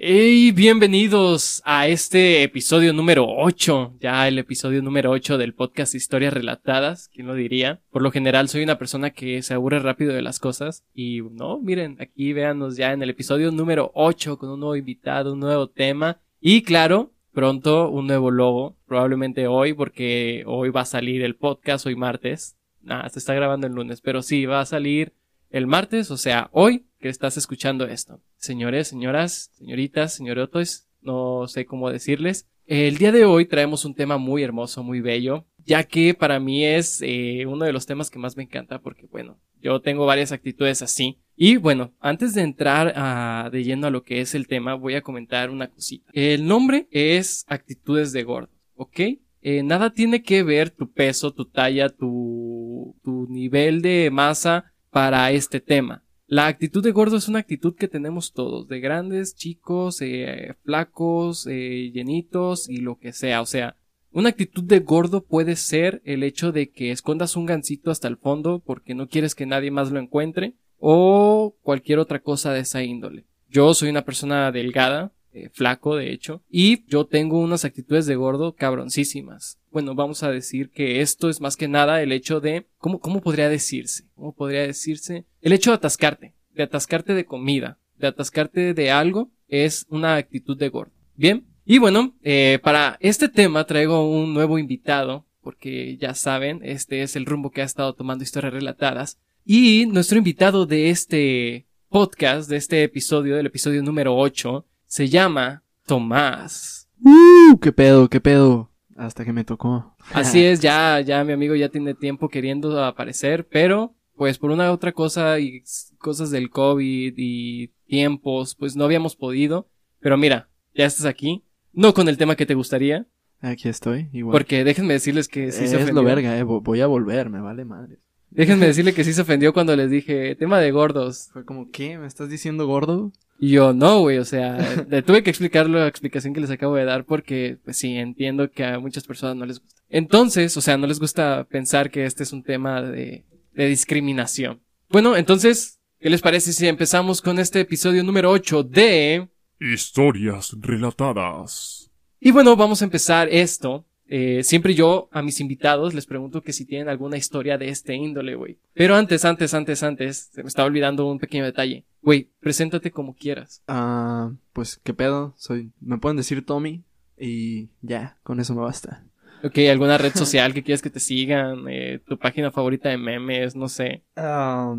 Y bienvenidos a este episodio número 8, ya el episodio número 8 del podcast Historias Relatadas, ¿quién lo diría? Por lo general soy una persona que se aburre rápido de las cosas y no, miren, aquí véanos ya en el episodio número 8 con un nuevo invitado, un nuevo tema y claro, pronto un nuevo logo, probablemente hoy porque hoy va a salir el podcast, hoy martes, ah, se está grabando el lunes, pero sí, va a salir el martes, o sea, hoy que estás escuchando esto. Señores, señoras, señoritas, señorotos, no sé cómo decirles. El día de hoy traemos un tema muy hermoso, muy bello, ya que para mí es eh, uno de los temas que más me encanta porque, bueno, yo tengo varias actitudes así. Y bueno, antes de entrar a, de lleno a lo que es el tema, voy a comentar una cosita. El nombre es actitudes de gordo, ¿ok? Eh, nada tiene que ver tu peso, tu talla, tu nivel de masa para este tema. La actitud de gordo es una actitud que tenemos todos, de grandes, chicos, eh, flacos, eh, llenitos y lo que sea. O sea, una actitud de gordo puede ser el hecho de que escondas un gancito hasta el fondo porque no quieres que nadie más lo encuentre o cualquier otra cosa de esa índole. Yo soy una persona delgada, eh, flaco de hecho, y yo tengo unas actitudes de gordo cabroncísimas. Bueno, vamos a decir que esto es más que nada el hecho de, ¿cómo, cómo podría decirse? ¿Cómo podría decirse? El hecho de atascarte, de atascarte de comida, de atascarte de algo, es una actitud de gordo. Bien, y bueno, eh, para este tema traigo un nuevo invitado, porque ya saben, este es el rumbo que ha estado tomando historias relatadas. Y nuestro invitado de este podcast, de este episodio, del episodio número 8, se llama Tomás. ¡Uh! ¿Qué pedo? ¿Qué pedo? Hasta que me tocó. Así es, ya, ya mi amigo ya tiene tiempo queriendo aparecer, pero pues por una u otra cosa y cosas del COVID y tiempos, pues no habíamos podido. Pero mira, ya estás aquí. No con el tema que te gustaría. Aquí estoy, igual. Porque déjenme decirles que sí se ofendió. Es lo verga, eh. Voy a volver, me vale madre. Déjenme decirle que sí se ofendió cuando les dije, tema de gordos. Fue como, ¿qué? ¿Me estás diciendo gordo? Y yo, no, güey, o sea, le tuve que explicar la explicación que les acabo de dar porque, pues sí, entiendo que a muchas personas no les gusta. Entonces, o sea, no les gusta pensar que este es un tema de, de discriminación. Bueno, entonces, ¿qué les parece si empezamos con este episodio número 8 de... Historias relatadas. Y bueno, vamos a empezar esto eh, siempre yo a mis invitados les pregunto que si tienen alguna historia de este índole, güey. Pero antes, antes, antes, antes, se me estaba olvidando un pequeño detalle. Güey, preséntate como quieras. Ah, pues, ¿qué pedo? Soy, me pueden decir Tommy y ya, con eso me basta. Ok, ¿alguna red social que quieras que te sigan? Eh, ¿Tu página favorita de memes? No sé. Ah,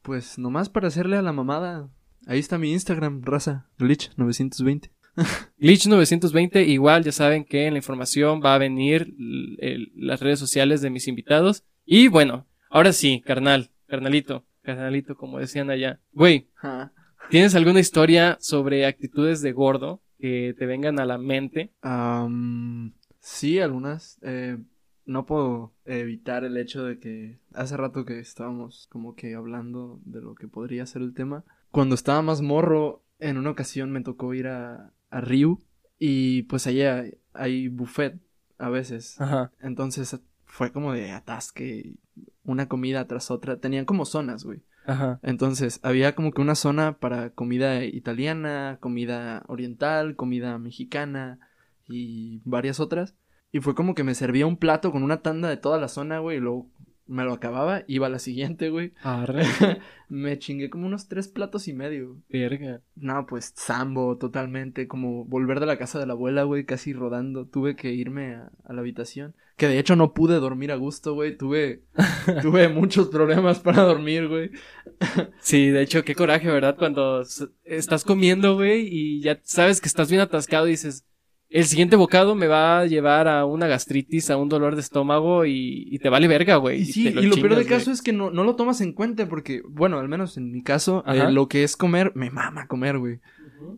pues, nomás para hacerle a la mamada. Ahí está mi Instagram, raza, glitch920. Glitch 920, igual ya saben que en la información va a venir las redes sociales de mis invitados. Y bueno, ahora sí, carnal, carnalito, carnalito, como decían allá. Güey, ¿tienes alguna historia sobre actitudes de gordo que te vengan a la mente? sí, algunas. Eh, no puedo evitar el hecho de que hace rato que estábamos como que hablando de lo que podría ser el tema. Cuando estaba más morro, en una ocasión me tocó ir a, a Ryu y pues allá hay buffet a veces. Ajá. Entonces fue como de atasque, una comida tras otra. Tenían como zonas, güey. Ajá. Entonces había como que una zona para comida italiana, comida oriental, comida mexicana y varias otras. Y fue como que me servía un plato con una tanda de toda la zona, güey, y luego me lo acababa, iba a la siguiente, güey. me chingué como unos tres platos y medio. Verga. No, pues sambo totalmente, como volver de la casa de la abuela, güey, casi rodando. Tuve que irme a, la habitación. Que de hecho no pude dormir a gusto, güey. Tuve, tuve muchos problemas para dormir, güey. sí, de hecho, qué coraje, ¿verdad? Cuando estás comiendo, güey, y ya sabes que estás bien atascado y dices, el siguiente bocado me va a llevar a una gastritis, a un dolor de estómago y, te vale verga, güey. Y sí, y lo, peor del caso es que no, no, lo tomas en cuenta porque, bueno, al menos en mi caso, eh, lo que es comer, me mama comer, güey.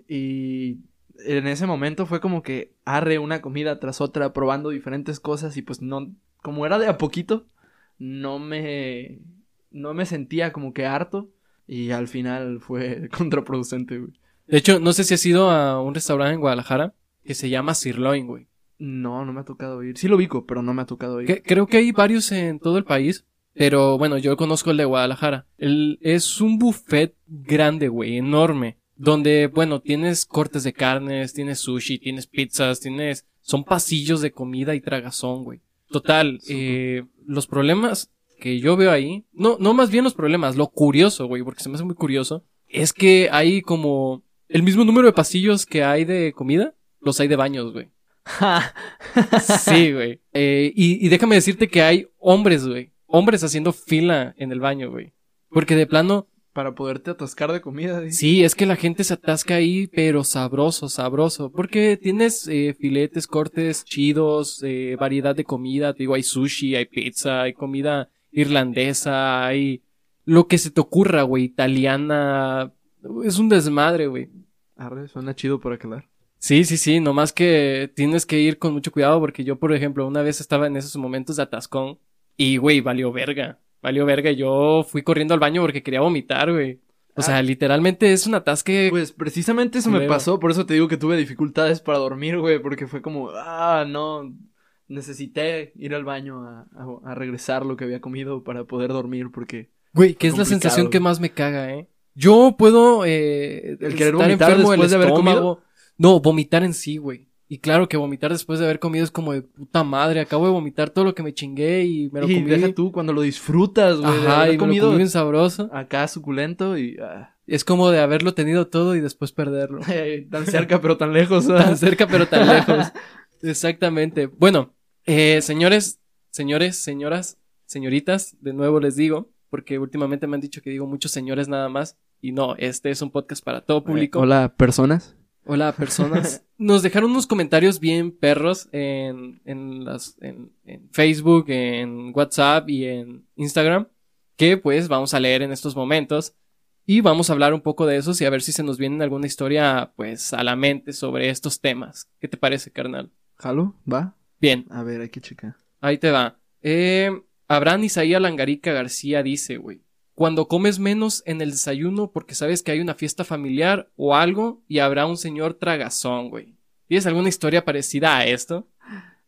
Y en ese momento fue como que arre una comida tras otra, probando diferentes cosas y pues no, como era de a poquito, no me, no me sentía como que harto y al final fue contraproducente, güey. De hecho, no sé si has ido a un restaurante en Guadalajara que se llama Sirloin, güey. No, no me ha tocado ir. Sí lo ubico, pero no me ha tocado ir. creo que hay varios en todo el país. Pero bueno, yo conozco el de Guadalajara. El, es un buffet grande, güey, enorme. donde, bueno, tienes cortes de carnes, tienes sushi, tienes pizzas, tienes... Son pasillos de comida y tragazón, güey. Total, eh, los problemas que yo veo ahí, no, no más bien los problemas, lo curioso, güey, porque se me hace muy curioso, es que hay como el mismo número de pasillos que hay de comida, los hay de baños, güey. sí, güey. Eh, y, y déjame decirte que hay hombres, güey. Hombres haciendo fila en el baño, güey. Porque de plano, para poderte atascar de comida. Sí, es que la gente se atasca ahí, pero sabroso, sabroso. Porque tienes eh, filetes, cortes chidos, eh, variedad de comida. Te digo, hay sushi, hay pizza, hay comida irlandesa, hay lo que se te ocurra, güey, italiana. Es un desmadre, güey. Arre, suena chido por aquel Sí, sí, sí, nomás que tienes que ir con mucho cuidado porque yo, por ejemplo, una vez estaba en esos momentos de atascón y, güey, valió verga valió verga. Yo fui corriendo al baño porque quería vomitar, güey. O sea, ah. literalmente es un atasque. Pues precisamente eso me pasó, por eso te digo que tuve dificultades para dormir, güey, porque fue como, ah, no, necesité ir al baño a, regresar lo que había comido para poder dormir, porque. Güey, ¿qué es la sensación que más me caga, eh? Yo puedo, eh, el querer vomitar después de haber comido. No, vomitar en sí, güey. Y claro que vomitar después de haber comido es como de puta madre. Acabo de vomitar todo lo que me chingué y me lo y deja tú cuando lo disfrutas, güey. Ajá, y comido me bien sabroso. Acá suculento y... Ah. Es como de haberlo tenido todo y después perderlo. tan cerca pero tan lejos. tan cerca pero tan lejos. Exactamente. Bueno, eh, señores, señores, señoras, señoritas, de nuevo les digo, porque últimamente me han dicho que digo muchos señores nada más. Y no, este es un podcast para todo público. hola, personas. Hola, personas. Nos dejaron unos comentarios bien perros en, en, las, en, en, Facebook, en WhatsApp y en Instagram, que pues vamos a leer en estos momentos. Y vamos a hablar un poco de esos y a ver si se nos viene alguna historia, pues, a la mente sobre estos temas. ¿Qué te parece, carnal? ¿Jalo? ¿Va? Bien. A ver, hay que checar. Ahí te va. Eh, Abraham Isaías Langarica García dice, güey cuando comes menos en el desayuno porque sabes que hay una fiesta familiar o algo y habrá un señor tragazón, güey. ¿Tienes alguna historia parecida a esto?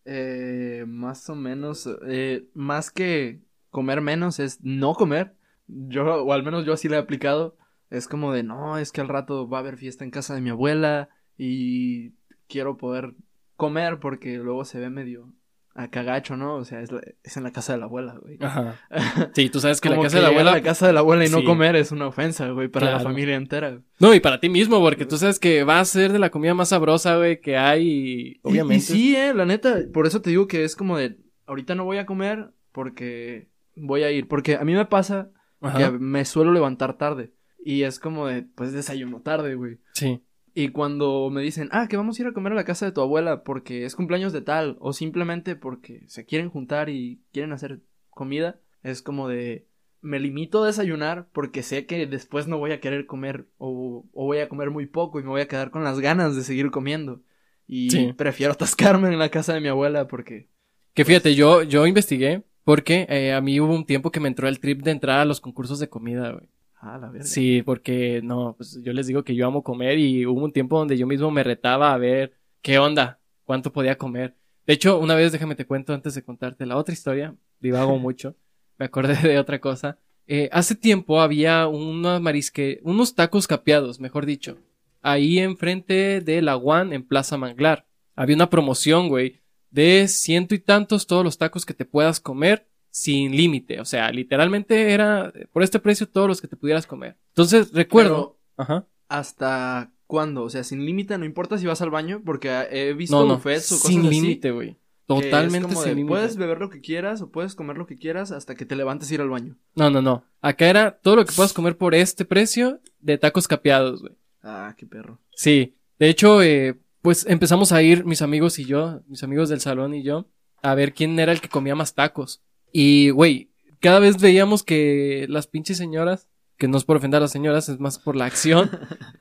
Eh, más o menos, eh, más que comer menos es no comer. Yo, o al menos yo así le he aplicado. Es como de, no, es que al rato va a haber fiesta en casa de mi abuela y quiero poder comer porque luego se ve medio a cagacho, ¿no? O sea, es, es, en la casa de la abuela, güey. Ajá. Sí, tú sabes que la casa de la abuela. La casa de la abuela y no comer es una ofensa, güey, para la familia entera. No, y para ti mismo, porque tú sabes que va a ser de la comida más sabrosa, güey, que hay, obviamente. Y, sí, eh, la neta, por eso te digo que es como de, ahorita no voy a comer porque voy a ir. Porque a mí me pasa que me suelo levantar tarde. Y es como de, pues desayuno tarde, güey. Sí. Y cuando me dicen, ah, que vamos a ir a comer a la casa de tu abuela porque es cumpleaños de tal, o simplemente porque se quieren juntar y quieren hacer comida, es como de, me limito a desayunar porque sé que después no voy a querer comer o, voy a comer muy poco y me voy a quedar con las ganas de seguir comiendo. Y prefiero atascarme en la casa de mi abuela porque... Que fíjate, yo, yo investigué porque eh, a mí hubo un tiempo que me entró el trip de entrar a los concursos de comida, güey. Ah, la verdad. Sí, porque no, pues yo les digo que yo amo comer y hubo un tiempo donde yo mismo me retaba a ver qué onda, cuánto podía comer. De hecho, una vez déjame te cuento antes de contarte la otra historia, divago mucho, me acordé de otra cosa. Eh, hace tiempo había una marisque, unos tacos capeados, mejor dicho, ahí enfrente de la One en Plaza Manglar. Había una promoción, güey, de ciento y tantos todos los tacos que te puedas comer sin límite. O sea, literalmente era por este precio todos los que te pudieras comer. Entonces, recuerdo. ajá. ¿Hasta cuándo? O sea, sin límite, no importa si vas al baño, porque he visto no, no, buffets o cosas sin límite, güey. Totalmente sin límite. Puedes beber lo que quieras o puedes comer lo que quieras hasta que te levantes y ir al baño. No, no, no. Acá era todo lo que puedas comer por este precio de tacos capeados, güey. Ah, qué perro. Sí. De hecho, eh, pues empezamos a ir mis amigos y yo, mis amigos del salón y yo, a ver quién era el que comía más tacos. Y, güey, cada vez veíamos que las pinches señoras, que no es por ofender a las señoras, es más por la acción,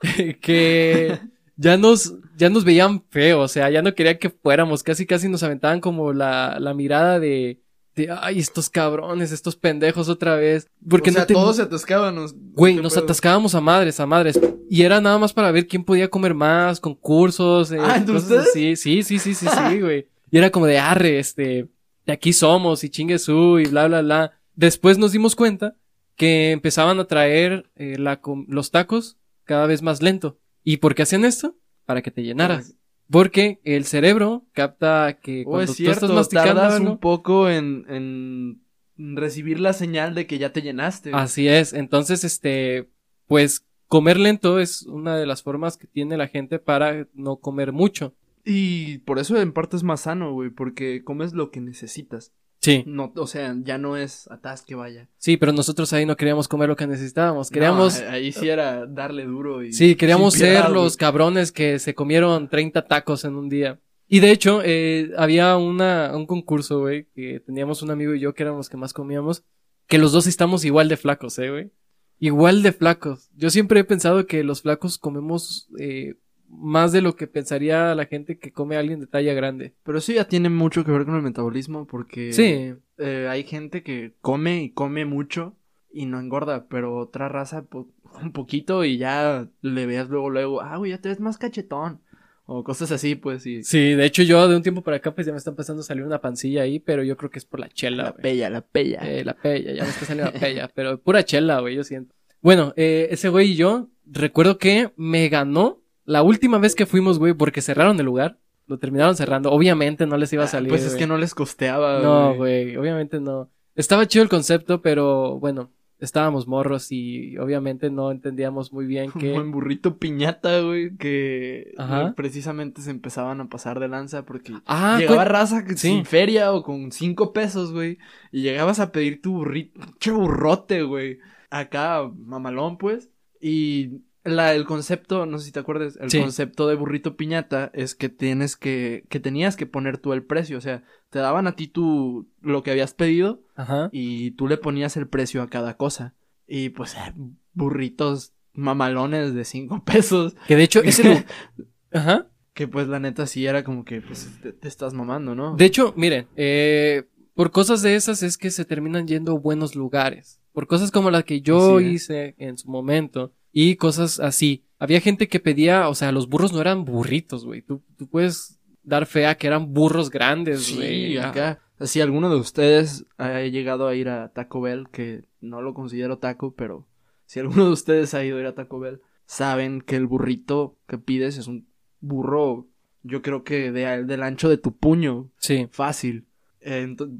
que ya nos, ya nos veían feo, o sea, ya no querían que fuéramos, casi casi nos aventaban como la, la mirada de, de, ay, estos cabrones, estos pendejos otra vez. Porque o sea, todos se atascábamos. Güey, nos atascábamos a madres, a madres. Y era nada más para ver quién podía comer más, concursos, eh, ah, cosas así. Sí, sí, sí, sí, sí, güey. Y era como de arre, este, de aquí somos y chingue su y bla, bla, bla. Después nos dimos cuenta que empezaban a traer eh, la, los tacos cada vez más lento. ¿Y por qué hacían esto? Para que te llenaras. Porque el cerebro capta que oh, cuando tú estás masticando un poco en, en recibir la señal de que ya te llenaste. Así es. Entonces, este, pues comer lento es una de las formas que tiene la gente para no comer mucho. Y por eso en parte es más sano, güey, porque comes lo que necesitas. Sí. No, o sea, ya no es atasque, vaya. Sí, pero nosotros ahí no queríamos comer lo que necesitábamos. Queríamos. ahí sí era darle duro y. Sí, queríamos ser los cabrones que se comieron 30 tacos en un día. Y de hecho, eh, había una, un concurso, güey, que teníamos un amigo y yo que éramos los que más comíamos, que los dos estamos igual de flacos, eh, güey. Igual de flacos. Yo siempre he pensado que los flacos comemos eh, más de lo que pensaría la gente que come a alguien de talla grande. Pero eso ya tiene mucho que ver con el metabolismo porque sí. Eh, hay gente que come y come mucho y no engorda, pero otra raza un poquito y ya le veas luego luego, ah, güey, ya te ves más cachetón. O cosas así, pues sí. Sí, de hecho yo de un tiempo para acá pues ya me está empezando a salir una pancilla ahí, pero yo creo que es por la chela. La pella, la pella. Eh, la pella, ya me está saliendo la pella, pero pura chela, güey, yo siento. Bueno, eh, ese güey y yo recuerdo que me ganó la última vez que fuimos, güey, porque cerraron el lugar. Lo terminaron cerrando. Obviamente no les iba a ah, salir. pues es que no les costeaba, No, güey, obviamente no. Estaba chido el concepto, pero bueno, estábamos morros y obviamente no entendíamos muy bien que... Un buen burrito piñata, güey, que precisamente se empezaban a pasar de lanza porque ah, llegaba raza sin feria o con cinco pesos, güey, y llegabas a pedir tu burrito, che burrote, güey, acá mamalón, pues, y la, el concepto, no sé si te acuerdas, el concepto de burrito piñata es que tienes que, que tenías que poner tú el precio, o sea, te daban a ti tú lo que habías pedido Ajá. y tú le ponías el precio a cada cosa. Y pues eh, burritos mamalones de cinco pesos. Que de hecho ese... Ajá. Que pues la neta sí era como que pues te, estás mamando, ¿no? De hecho, miren, eh, por cosas de esas es que se terminan yendo buenos lugares. Por cosas como las que yo hice en su momento y cosas así. Había gente que pedía, o sea, los burros no eran burritos, güey. Tú, tú puedes dar fe a que eran burros grandes, güey. Sí, acá. Si alguno de ustedes ha llegado a ir a Taco Bell, que no lo considero taco, pero si alguno de ustedes ha ido a ir a Taco Bell, saben que el burrito que pides es un burro, yo creo que de, del ancho de tu puño. Sí. Fácil.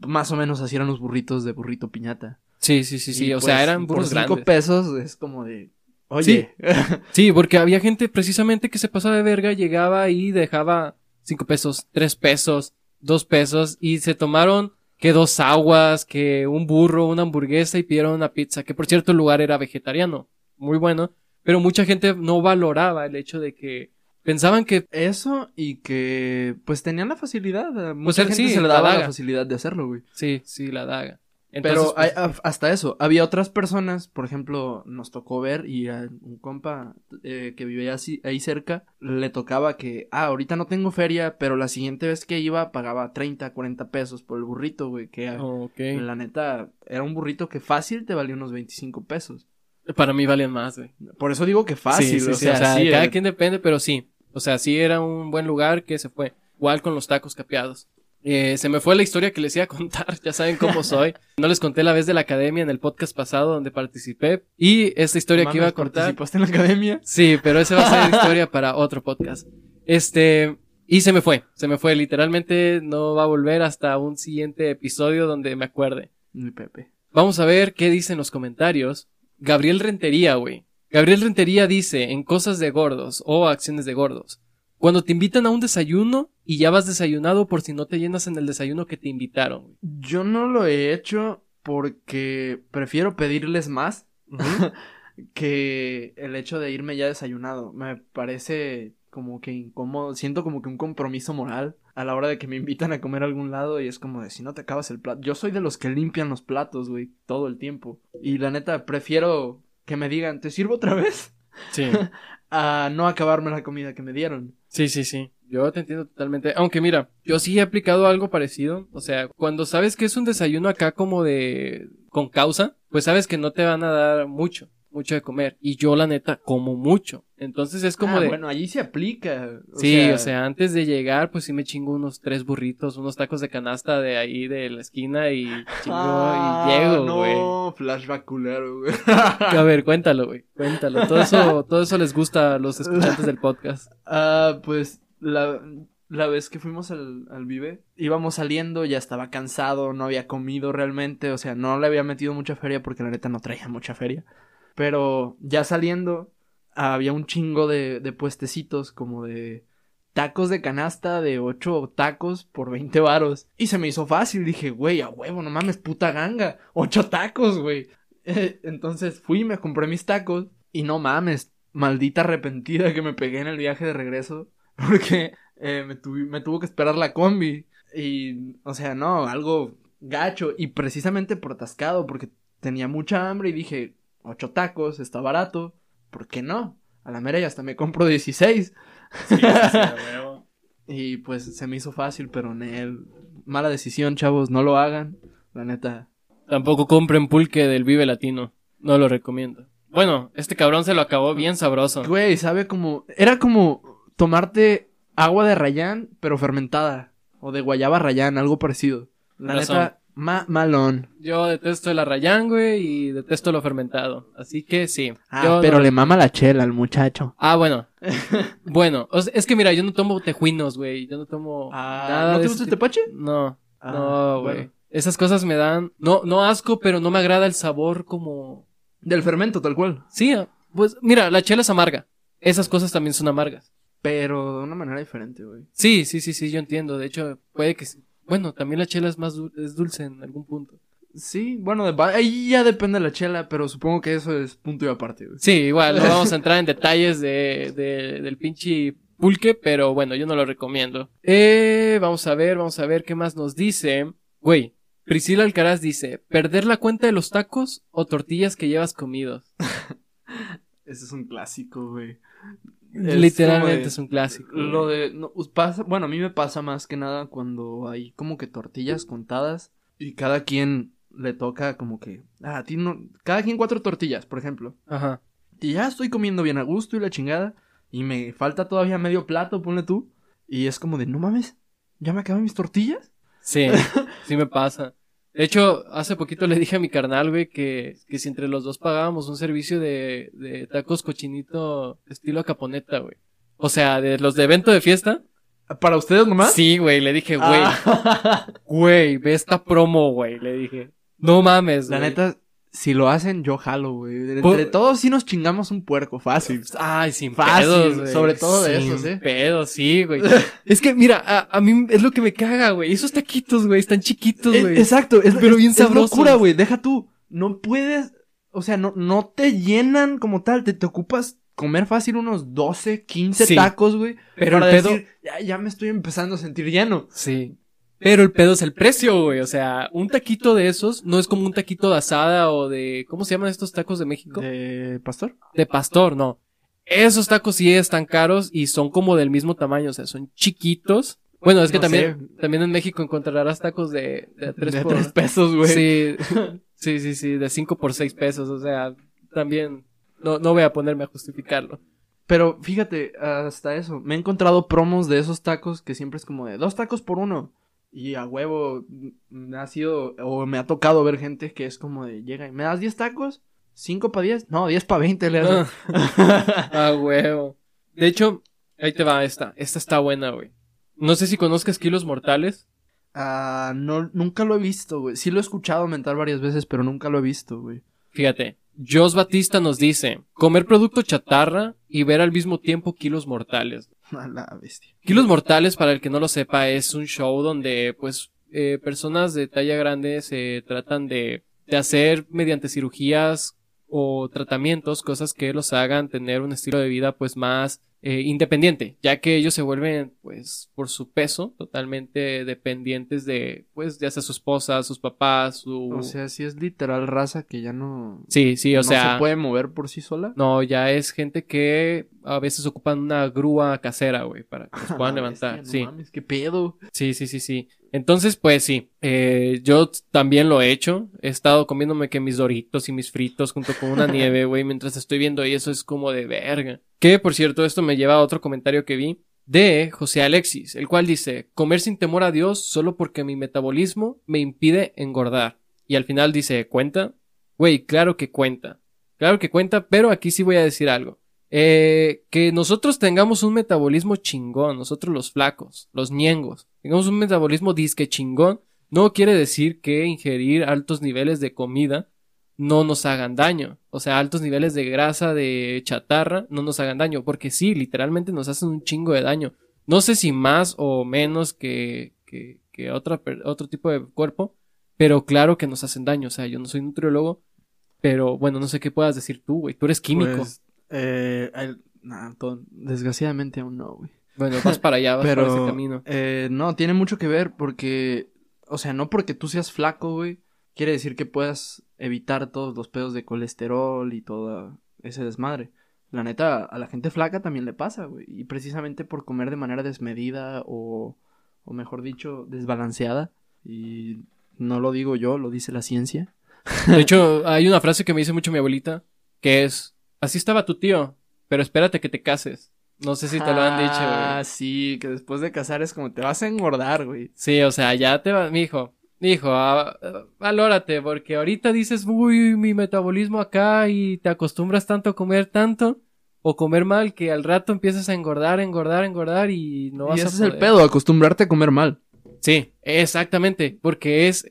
más o menos así eran los burritos de burrito piñata. Sí, sí, sí, sí. o sea, pues, eran burros por cinco pesos es como de. Oye. Sí. porque había gente precisamente que se pasaba de verga, llegaba y dejaba cinco pesos, tres pesos, dos pesos y se tomaron que dos aguas, que un burro, una hamburguesa y pidieron una pizza, que por cierto el lugar era vegetariano, muy bueno, pero mucha gente no valoraba el hecho de que pensaban que eso y que pues tenían la facilidad, mucha pues, gente se le daba la, la facilidad de hacerlo, güey. Sí, sí, la daga. Pero pues, hasta eso, había otras personas, por ejemplo, nos tocó ver y a un compa eh, que vivía así, ahí cerca, le tocaba que, ah, ahorita no tengo feria, pero la siguiente vez que iba pagaba 30, 40 pesos por el burrito, güey, que la neta era un burrito que fácil te valía unos 25 pesos. Para mí valían más, güey. Por eso digo que fácil, o, sea, cada quien depende, pero sí. O sea, sí era un buen lugar que se fue. Igual con los tacos capeados. Eh, se me fue la historia que les iba a contar, ya saben cómo soy. No les conté la vez de la academia en el podcast pasado donde participé. Y esta historia que iba a contar. ¿Participaste en la academia? Sí, pero esa va a ser historia para otro podcast. Este, y se me fue, se me fue. Literalmente no va a volver hasta un siguiente episodio donde me acuerde. Mi Pepe. Vamos a ver qué dicen los comentarios. Gabriel Rentería, güey. Gabriel Rentería dice en cosas de gordos o acciones de gordos. Cuando te invitan a un desayuno y ya vas desayunado por si no te llenas en el desayuno que te invitaron. Yo no lo he hecho porque prefiero pedirles más que el hecho de irme ya desayunado. Me parece como que incómodo, siento como que un compromiso moral a la hora de que me invitan a comer a algún lado y es como de si no te acabas el plato. Yo soy de los que limpian los platos, güey, todo el tiempo. Y la neta, prefiero que me digan, ¿te sirvo otra vez? Sí. a no acabarme la comida que me dieron. Sí, sí, sí. Yo te entiendo totalmente. Aunque mira, yo sí he aplicado algo parecido. O sea, cuando sabes que es un desayuno acá como de... con causa, pues sabes que no te van a dar mucho. mucho de comer. Y yo, la neta, como mucho. Entonces es como Ah, de. Bueno, allí se aplica. o sí, sea, o sea, antes de llegar, pues sí me chingo unos tres burritos, unos tacos de canasta de ahí de la esquina y chingo ah, y llego, no, güey. flashback culero, güey. A ver, cuéntalo, güey. Cuéntalo. Todo eso, todo eso les gusta a los escuchantes del podcast. Ah, pues la, la vez que fuimos al, al Vive, íbamos saliendo, ya estaba cansado, no había comido realmente, o sea, no le había metido mucha feria porque la neta no traía mucha feria. Pero ya saliendo, había un chingo de, de puestecitos como de tacos de canasta de 8 tacos por 20 varos. Y se me hizo fácil, dije, güey, a huevo, no mames, puta ganga, 8 tacos, güey. Entonces fui, me compré mis tacos y no mames, maldita arrepentida que me pegué en el viaje de regreso porque eh, me, tuvi- me tuvo que esperar la combi y, o sea, no, algo gacho y precisamente por atascado porque tenía mucha hambre y dije, 8 tacos, está barato, ¿por qué no? A la mera y hasta me compro 16. Y pues se me hizo fácil, pero Nel, mala decisión, chavos, no lo hagan. La neta. Tampoco compren pulque del Vive Latino. No lo recomiendo. Bueno, este cabrón se lo acabó bien sabroso. Güey, sabe como. Era como tomarte agua de rayán, pero fermentada. O de guayaba rayán, algo parecido. La Razón. neta, ma malón. Yo detesto el arrayán, güey, y detesto lo fermentado. Así que sí. Ah, Yo pero no- le mama la chela al muchacho. Ah, bueno. bueno, o sea, es que mira, yo no tomo tejuinos, güey. Yo no tomo nada Ah, ¿No te gusta el tepache? No, Ah, no, güey. bueno. Esas cosas me dan, no, no asco, pero no me agrada el sabor como... Del fermento, tal cual. Sí, ah, pues mira, la chela es amarga. Esas cosas también son amargas. Pero de una manera diferente, güey. Sí, sí, sí, sí, yo entiendo. De hecho, puede que... Bueno, también la chela es más es dulce en algún punto. Sí, bueno, de- ahí ya depende de la chela, pero supongo que eso es punto y aparte, güey. Sí, igual, no vamos a entrar en detalles de, de- del pinche pulque, pero bueno, yo no lo recomiendo. Eh, vamos a ver, vamos a ver qué más nos dice. Güey, Priscila Alcaraz dice, ¿perder la cuenta de los tacos o tortillas que llevas comidos? Ese es un clásico, güey. Literalmente es un clásico. güey. Lo de. no, pasa, bueno, a mí me pasa más que nada cuando hay como que tortillas contadas y cada quien le toca como que. Ah, a ti no. Cada quien cuatro tortillas, por ejemplo. Ajá. Y ya estoy comiendo bien a gusto y la chingada. Y me falta todavía medio plato, ponle tú. Y es como de, no mames, ¿ya me acaban mis tortillas? Sí, sí me pasa. De hecho, hace poquito le dije a mi carnal, güey, que, que si entre los dos pagábamos un servicio de, de tacos cochinito estilo caponeta, güey. O sea, de los de evento de fiesta. ¿Para ustedes nomás? Sí, güey, le dije, güey, Ah. güey, ve esta promo, güey, le dije. No mames, La güey. neta, si lo hacen, yo jalo, güey. Entre Po- todos sí nos chingamos un puerco, fácil. Ay, sin Fácil, pedos, güey. sobre todo de Sin esos, ¿eh? pedos, sí, güey. es que, mira, a, a mí es lo que me caga, güey. Esos taquitos, güey, están chiquitos, Eh, güey. Exacto, es, Pero es- bien es sabrosos. locura, güey. Deja tú. No puedes, o sea, no, no te llenan como tal. Te, te ocupas comer fácil unos 12, 15 Sí. tacos, güey. Pero para el pedo- decir, ya, ya me estoy empezando a sentir lleno. Sí. Pero el pedo es el precio, güey. O sea, un taquito de esos no es como un taquito de asada o de. ¿Cómo se llaman estos tacos de México? De, ¿De pastor? pastor, no. Esos tacos sí están caros y son como del mismo tamaño, o sea, son chiquitos. Bueno, es que No también, también en México encontrarás tacos de, de tres de por... 3 pesos, güey. Sí, sí, sí, sí, de 5 por 6 pesos, o sea, también no, no voy a ponerme a justificarlo. Pero fíjate, hasta eso. Me he encontrado promos de esos tacos que siempre es como de dos tacos por uno. Y a huevo me ha sido, o me ha tocado ver gente que es como de llega y me das 10 tacos, 5 para 10, no, 10 para 20 le das. Ah, huevo. De hecho, ahí te va esta. Esta está buena, güey. No sé si conozcas Kilos Mortales. Ah, no, nunca lo he visto, güey. Sí lo he escuchado mentar varias veces, pero nunca lo he visto, güey. Fíjate, Jos Batista nos dice, comer producto chatarra y ver al mismo tiempo Kilos Mortales. A bestia. Kilos Mortales, para el que no lo sepa, es un show donde, pues, eh, personas de talla grande se tratan de, de hacer mediante cirugías o tratamientos, cosas que los hagan tener un estilo de vida, pues, más eh, independiente, ya que ellos se vuelven, pues, por su peso, totalmente dependientes de, pues, ya sea su esposa, sus papás, su... O sea, si es literal raza que ya no... Sí, sí, o no sea... se puede mover por sí sola. No, ya es gente que a veces ocupan una grúa casera, güey, para que los puedan Ah, levantar. bestia, sí. no mames, qué pedo. Sí, sí, sí, sí. Entonces, pues sí, eh, yo también lo he hecho. He estado comiéndome que mis doritos y mis fritos junto con una nieve, güey, mientras estoy viendo y eso es como de verga. Que, por cierto, esto me lleva a otro comentario que vi de José Alexis, el cual dice, comer sin temor a Dios solo porque mi metabolismo me impide engordar. Y al final dice, ¿cuenta? Güey, claro que cuenta. Claro que cuenta, pero aquí sí voy a decir algo. Eh, que nosotros tengamos un metabolismo chingón, nosotros los flacos, los ñengos, tengamos un metabolismo disque chingón, no quiere decir que ingerir altos niveles de comida no nos hagan daño. O sea, altos niveles de grasa, de chatarra, no nos hagan daño. Porque sí, literalmente nos hacen un chingo de daño. No sé si más o menos que, que, que otra, otro tipo de cuerpo, pero claro que nos hacen daño. O sea, yo no soy nutriólogo, pero bueno, no sé qué puedas decir tú, güey. Tú eres químico. Pues, eh, el- nah, todo- desgraciadamente aún no, güey. Bueno, vas para allá, vas Pero, para ese camino. eh, no, tiene mucho que ver porque, o sea, no porque tú seas flaco, güey, quiere decir que puedas evitar todos los pedos de colesterol y todo ese desmadre. La neta, a la gente flaca también le pasa, güey. Y precisamente por comer de manera desmedida o, o mejor dicho, desbalanceada. Y no lo digo yo, lo dice la ciencia. De hecho, hay una frase que me dice mucho mi abuelita, que es, así estaba tu tío, pero espérate que te cases. No sé si te lo han dicho, Ah, güey. sí, que después de casar es como te vas a engordar, güey. Sí, o sea, ya te va, mi hijo, hijo, ah, ah, valórate, porque ahorita dices, uy, mi metabolismo acá y te acostumbras tanto a comer tanto o comer mal que al rato empiezas a engordar, engordar, engordar y no vas y a ese es el pedo, acostumbrarte a comer mal. Sí, exactamente, porque es,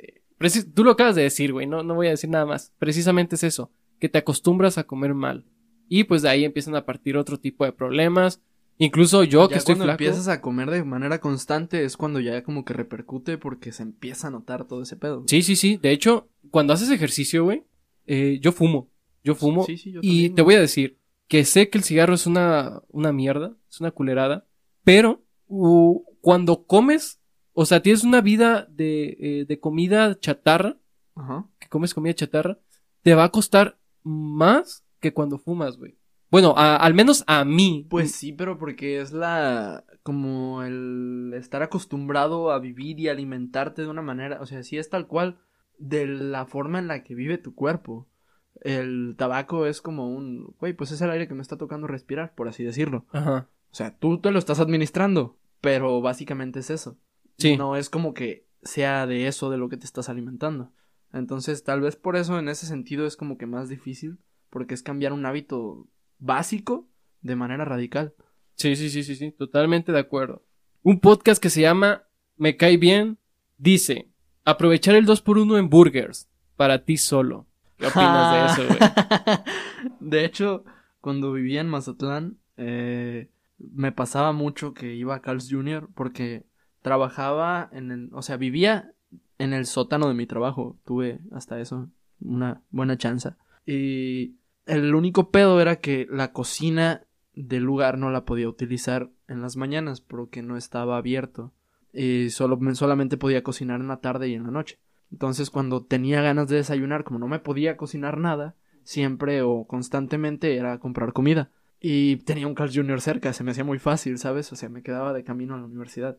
tú lo acabas de decir, güey, no, no voy a decir nada más, precisamente es eso, que te acostumbras a comer mal. Y pues de ahí empiezan a partir otro tipo de problemas. Incluso yo que ya estoy cuando flaco. empiezas a comer de manera constante es cuando ya como que repercute porque se empieza a notar todo ese pedo. Sí, sí, sí. De hecho, cuando haces ejercicio, güey, eh, yo fumo. Yo fumo. Sí, sí, yo y te voy a decir que sé que el cigarro es una, una mierda, es una culerada, pero uh, cuando comes, o sea, tienes una vida de, eh, de comida chatarra, Ajá. que comes comida chatarra, te va a costar más que cuando fumas, güey. Bueno, a- al menos a mí. Pues sí, pero porque es la como el estar acostumbrado a vivir y alimentarte de una manera, o sea, sí es tal cual de la forma en la que vive tu cuerpo. El tabaco es como un, güey, pues es el aire que me está tocando respirar, por así decirlo. Ajá. O sea, tú te lo estás administrando, pero básicamente es eso. Sí. No es como que sea de eso de lo que te estás alimentando. Entonces, tal vez por eso en ese sentido es como que más difícil, porque es cambiar un hábito básico de manera radical. Sí, sí, sí, sí, sí, totalmente de acuerdo. Un podcast que se llama Me cae bien dice, aprovechar el 2x1 en burgers para ti solo. ¿Qué opinas de eso, güey? de hecho, cuando vivía en Mazatlán, eh, me pasaba mucho que iba a Carl's Jr. porque trabajaba en el, o sea, vivía en el sótano de mi trabajo. Tuve hasta eso una buena chanza. Y el único pedo era que la cocina del lugar no la podía utilizar en las mañanas porque no estaba abierto. Y solo, solamente podía cocinar en la tarde y en la noche. Entonces, cuando tenía ganas de desayunar, como no me podía cocinar nada, siempre o constantemente era comprar comida. Y tenía un Carl's Jr. cerca, se me hacía muy fácil, ¿sabes? O sea, me quedaba de camino a la universidad.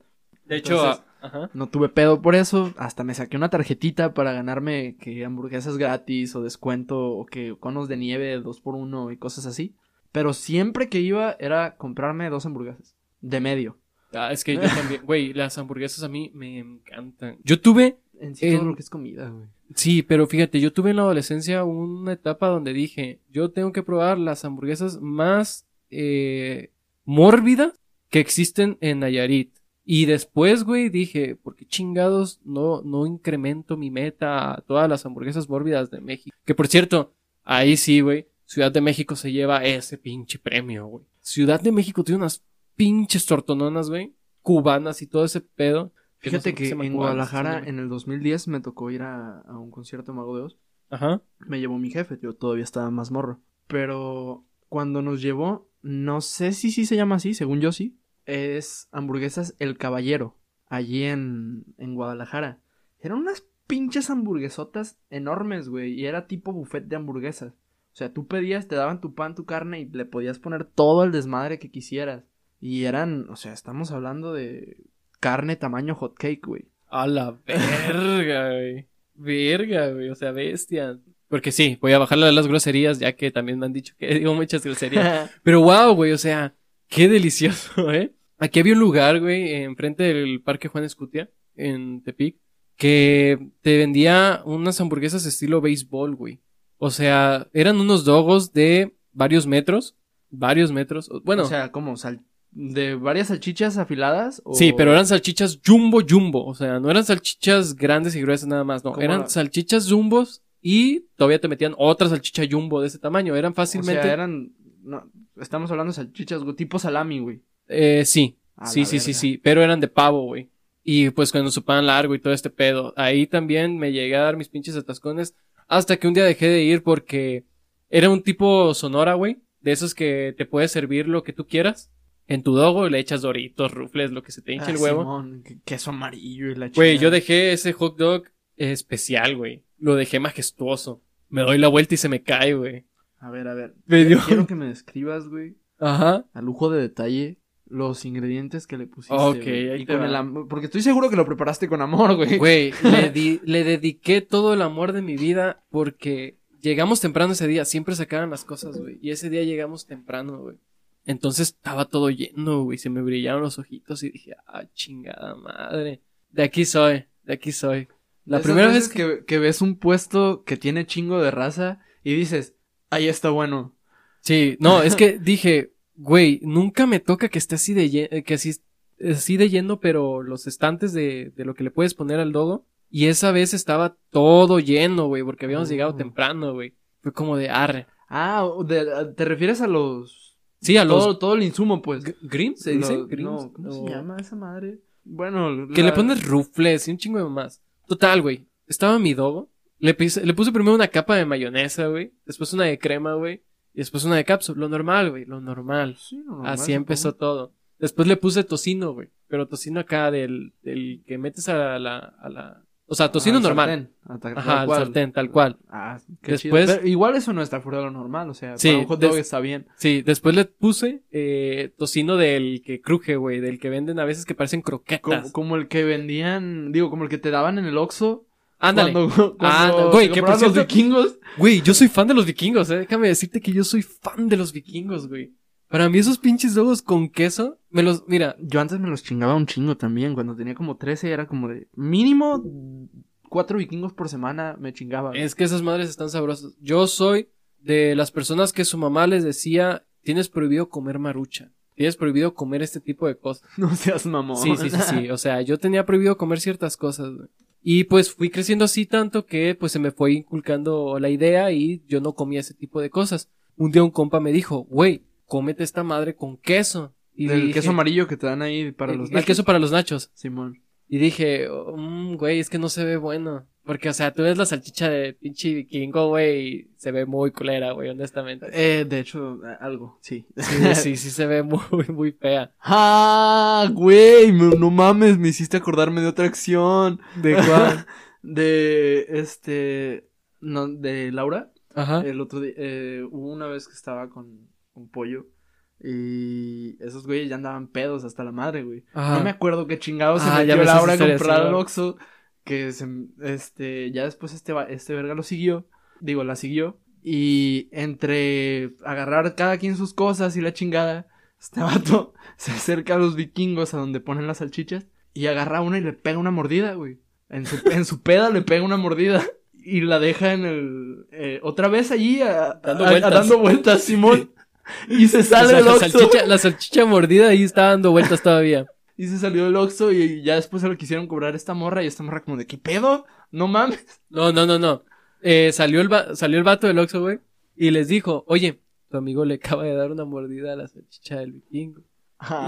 De hecho, Entonces- a- ajá. No tuve pedo por eso, hasta me saqué una tarjetita para ganarme que hamburguesas gratis o descuento o que conos de nieve dos por uno y cosas así. Pero siempre que iba era comprarme dos hamburguesas. De medio. Ah, es que yo también, güey, las hamburguesas a mí me encantan. Yo tuve, En sí todo En- lo que es comida, güey. sí, pero fíjate, yo tuve en la adolescencia una etapa donde dije, yo tengo que probar las hamburguesas más eh, mórbidas que existen en Nayarit. Y después, güey, dije, ¿por qué chingados no, no incremento mi meta a todas las hamburguesas mórbidas de México? Que por cierto, ahí sí, güey, Ciudad de México se lleva ese pinche premio, güey. Ciudad de México tiene unas pinches tortononas, güey, cubanas y todo ese pedo. Fíjate no sé que en cubanas, Guadalajara en el 2010 me tocó ir a, a un concierto de Mago de Oz. Ajá. Me llevó mi jefe, yo todavía estaba más morro. Pero cuando nos llevó, no sé si sí se llama así, según yo sí. Es hamburguesas El Caballero, allí en, en Guadalajara. Eran unas pinches hamburguesotas enormes, güey, y era tipo buffet de hamburguesas. O sea, tú pedías, te daban tu pan, tu carne y le podías poner todo el desmadre que quisieras. Y eran, o sea, estamos hablando de carne tamaño hot cake, güey. A la verga, güey. Verga, güey. O sea, bestia. Porque sí, voy a bajarle las groserías, ya que también me han dicho que digo muchas groserías. Pero wow, güey, o sea, qué delicioso, ¿eh? Aquí había un lugar, güey, enfrente del Parque Juan Escutia, en Tepic, que te vendía unas hamburguesas estilo béisbol, güey. O sea, eran unos dogos de varios metros, varios metros. Bueno, o sea, como sal de varias salchichas afiladas. Sí, pero eran salchichas jumbo jumbo, o sea, no eran salchichas grandes y gruesas nada más, no, eran salchichas jumbos y todavía te metían otra salchicha jumbo de ese tamaño. Eran fácilmente. O sea, eran. No, estamos hablando de salchichas tipo salami, güey. Eh, sí. sí, sí, sí, sí. Pero eran de pavo, güey. Y pues cuando su pan largo y todo este pedo. Ahí también me llegué a dar mis pinches atascones. Hasta que un día dejé de ir porque era un tipo sonora, güey. De esos que te puede servir lo que tú quieras. En tu dogo le echas doritos, rufles, lo que se te hinche el ah, huevo. Simón, queso amarillo y la Güey, yo dejé ese hot dog especial, güey lo dejé majestuoso. Me doy la vuelta y se me cae, güey. A ver, a ver. Quiero que me describas, güey. Ajá. A lujo de detalle los ingredientes que le pusiste. Ok, ahí y con el Porque estoy seguro que lo preparaste con amor, güey. Güey, le, le dediqué todo el amor de mi vida porque llegamos temprano ese día. Siempre sacaban las cosas, güey. Y ese día llegamos temprano, güey. Entonces estaba todo lleno, güey. Se me brillaron los ojitos y dije, ah, chingada madre. De aquí soy, de aquí soy. La primera vez que... que... ves un puesto que tiene chingo de raza y dices, ahí está bueno. Sí, no, es que dije, güey, nunca me toca que esté así de lleno, que así, así de lleno, pero los estantes de, de lo que le puedes poner al dogo. Y esa vez estaba todo lleno, güey, porque habíamos llegado oh. temprano, güey. Fue como de arre. Ah, ¿te refieres a los... Sí, a los... Todo, el insumo, pues. ¿Grims? ¿Se dice? No, ¿cómo se llama esa madre? Bueno... Que le pones rufles y un chingo de más. Total, güey. Estaba mi dogo. Le, le puse primero una capa de mayonesa, güey. Después una de crema, güey. Y después una de cápsula. Lo normal, güey. Lo normal. Así empezó todo. Después le puse tocino, güey. Pero tocino acá del, del que metes a la, a la, o sea, tocino normal. Ajá, al sartén, tal cual. Ah, qué después, igual eso no está fuera de lo normal, o sea, sí, para un hot dog está bien. Sí, después le puse eh, tocino del que cruje, güey, del que venden a veces que parecen croquetas. Como, el que vendían, digo, como el que te daban en el Oxxo. Ándale. Cuando, cuando güey, que los vikingos. Güey, yo soy fan de los vikingos, eh. Déjame decirte que yo soy fan de los vikingos, güey. Para mí esos pinches dogos con queso, me los, mira. Yo antes me los chingaba un chingo también, cuando tenía como 13 era como de mínimo cuatro vikingos por semana me chingaba. Es que esas madres están sabrosas. Yo soy de las personas que su mamá les decía, tienes prohibido comer marucha. Tienes prohibido comer este tipo de cosas. No seas mamón. Sí, sí, sí, sí. O sea, yo tenía prohibido comer ciertas cosas, Y pues fui creciendo así tanto que pues se me fue inculcando la idea y yo no comía ese tipo de cosas. Un día un compa me dijo, güey, cómete esta madre con queso. Y el queso amarillo que te dan ahí para los nachos. El queso para los nachos. Simón. Y dije, mmm, güey, es que no se ve bueno. Porque, o sea, tú ves la salchicha de pinche vikingo, güey, y se ve muy culera, güey, honestamente. Eh, de hecho, algo, sí. Sí, sí, sí se ve muy, muy fea. ¡Ah, güey! No mames, me hiciste acordarme de otra acción. ¿De cuál? de, este, no, de Laura. Ajá. El otro día, eh, hubo una vez que estaba con, un pollo. Y esos güeyes ya andaban pedos hasta la madre, güey. No me acuerdo qué chingados se ah, metió Laura a comprar al Oxxo. Que se, este, ya después este, este verga lo siguió. Digo, la siguió. Y entre agarrar cada quien sus cosas y la chingada, este vato se acerca a los vikingos a donde ponen las salchichas y agarra una y le pega una mordida, güey. En su, en su peda le pega una mordida y la deja en el... Eh, otra vez allí dando, vueltas. dando vueltas, Simón. Y se sale del la salchicha, la salchicha mordida ahí está dando vueltas todavía. Y se salió del Oxxo y ya después se lo quisieron cobrar esta morra y esta morra como de ¿qué pedo? No mames. No, no, no, no. Eh, salió el salió el vato del Oxxo, güey, y les dijo, "Oye, tu amigo le acaba de dar una mordida a la salchicha del vikingo."